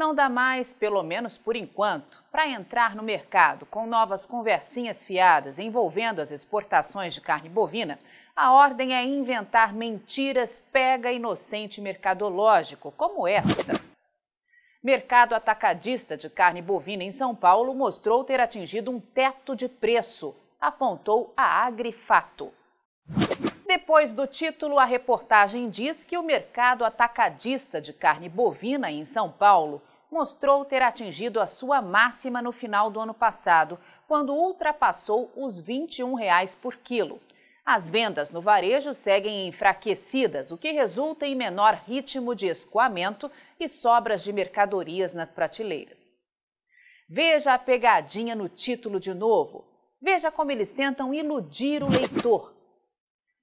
não dá mais, pelo menos por enquanto, para entrar no mercado com novas conversinhas fiadas envolvendo as exportações de carne bovina, a ordem é inventar mentiras pega inocente mercadológico, como esta. Mercado atacadista de carne bovina em São Paulo mostrou ter atingido um teto de preço, apontou a Agrifato. Depois do título, a reportagem diz que o mercado atacadista de carne bovina em São Paulo mostrou ter atingido a sua máxima no final do ano passado, quando ultrapassou os 21 reais por quilo. As vendas no varejo seguem enfraquecidas, o que resulta em menor ritmo de escoamento e sobras de mercadorias nas prateleiras. Veja a pegadinha no título de novo. Veja como eles tentam iludir o leitor.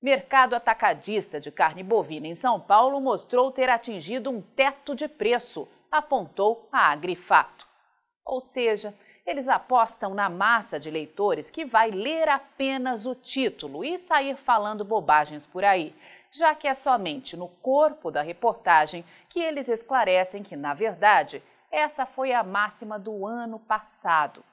Mercado atacadista de carne bovina em São Paulo mostrou ter atingido um teto de preço, apontou a Agrifato. Ou seja, eles apostam na massa de leitores que vai ler apenas o título e sair falando bobagens por aí, já que é somente no corpo da reportagem que eles esclarecem que, na verdade, essa foi a máxima do ano passado.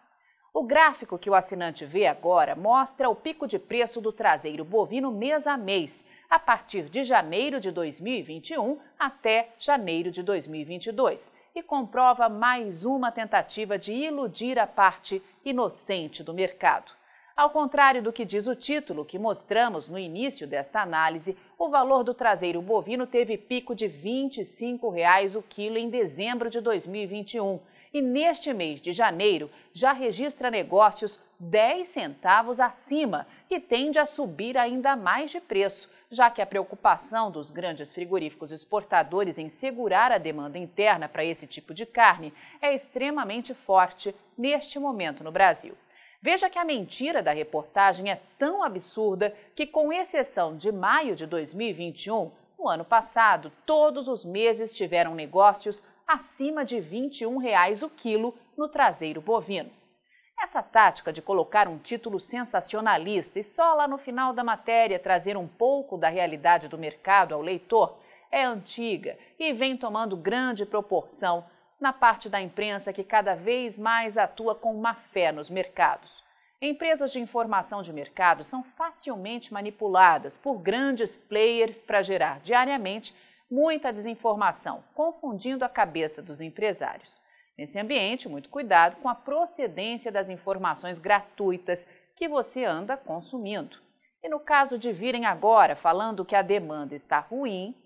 O gráfico que o assinante vê agora mostra o pico de preço do traseiro bovino mês a mês, a partir de janeiro de 2021 até janeiro de 2022, e comprova mais uma tentativa de iludir a parte inocente do mercado. Ao contrário do que diz o título que mostramos no início desta análise, o valor do traseiro bovino teve pico de 25 reais o quilo em dezembro de 2021 e neste mês de janeiro já registra negócios 10 centavos acima e tende a subir ainda mais de preço, já que a preocupação dos grandes frigoríficos exportadores em segurar a demanda interna para esse tipo de carne é extremamente forte neste momento no Brasil. Veja que a mentira da reportagem é tão absurda que, com exceção de maio de 2021, no ano passado, todos os meses tiveram negócios acima de 21 reais o quilo no traseiro bovino. Essa tática de colocar um título sensacionalista e só lá no final da matéria trazer um pouco da realidade do mercado ao leitor é antiga e vem tomando grande proporção na parte da imprensa que cada vez mais atua com má fé nos mercados. Empresas de informação de mercado são facilmente manipuladas por grandes players para gerar diariamente muita desinformação, confundindo a cabeça dos empresários. Nesse ambiente, muito cuidado com a procedência das informações gratuitas que você anda consumindo. E no caso de virem agora falando que a demanda está ruim,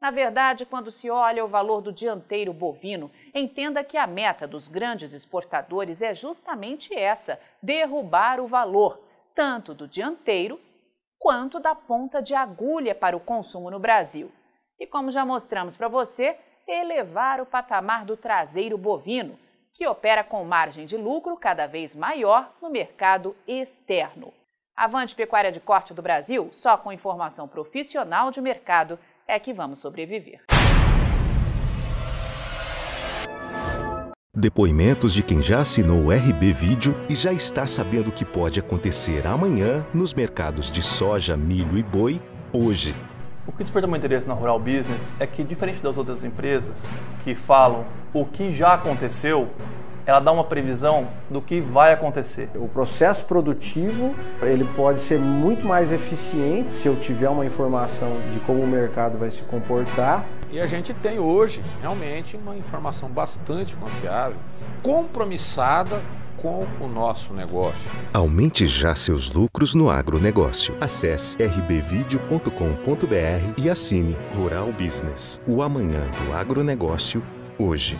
na verdade, quando se olha o valor do dianteiro bovino, entenda que a meta dos grandes exportadores é justamente essa: derrubar o valor, tanto do dianteiro quanto da ponta de agulha para o consumo no Brasil e, como já mostramos para você, elevar o patamar do traseiro bovino, que opera com margem de lucro cada vez maior no mercado externo. Avante Pecuária de Corte do Brasil, só com informação profissional de mercado é que vamos sobreviver. Depoimentos de quem já assinou o RB Vídeo e já está sabendo o que pode acontecer amanhã nos mercados de soja, milho e boi hoje. O que desperta meu interesse na Rural Business é que, diferente das outras empresas que falam o que já aconteceu, ela dá uma previsão do que vai acontecer. O processo produtivo ele pode ser muito mais eficiente se eu tiver uma informação de como o mercado vai se comportar. E a gente tem hoje realmente uma informação bastante confiável, compromissada com o nosso negócio. Aumente já seus lucros no agronegócio. Acesse rbvideo.com.br e assine Rural Business. O amanhã do agronegócio, hoje.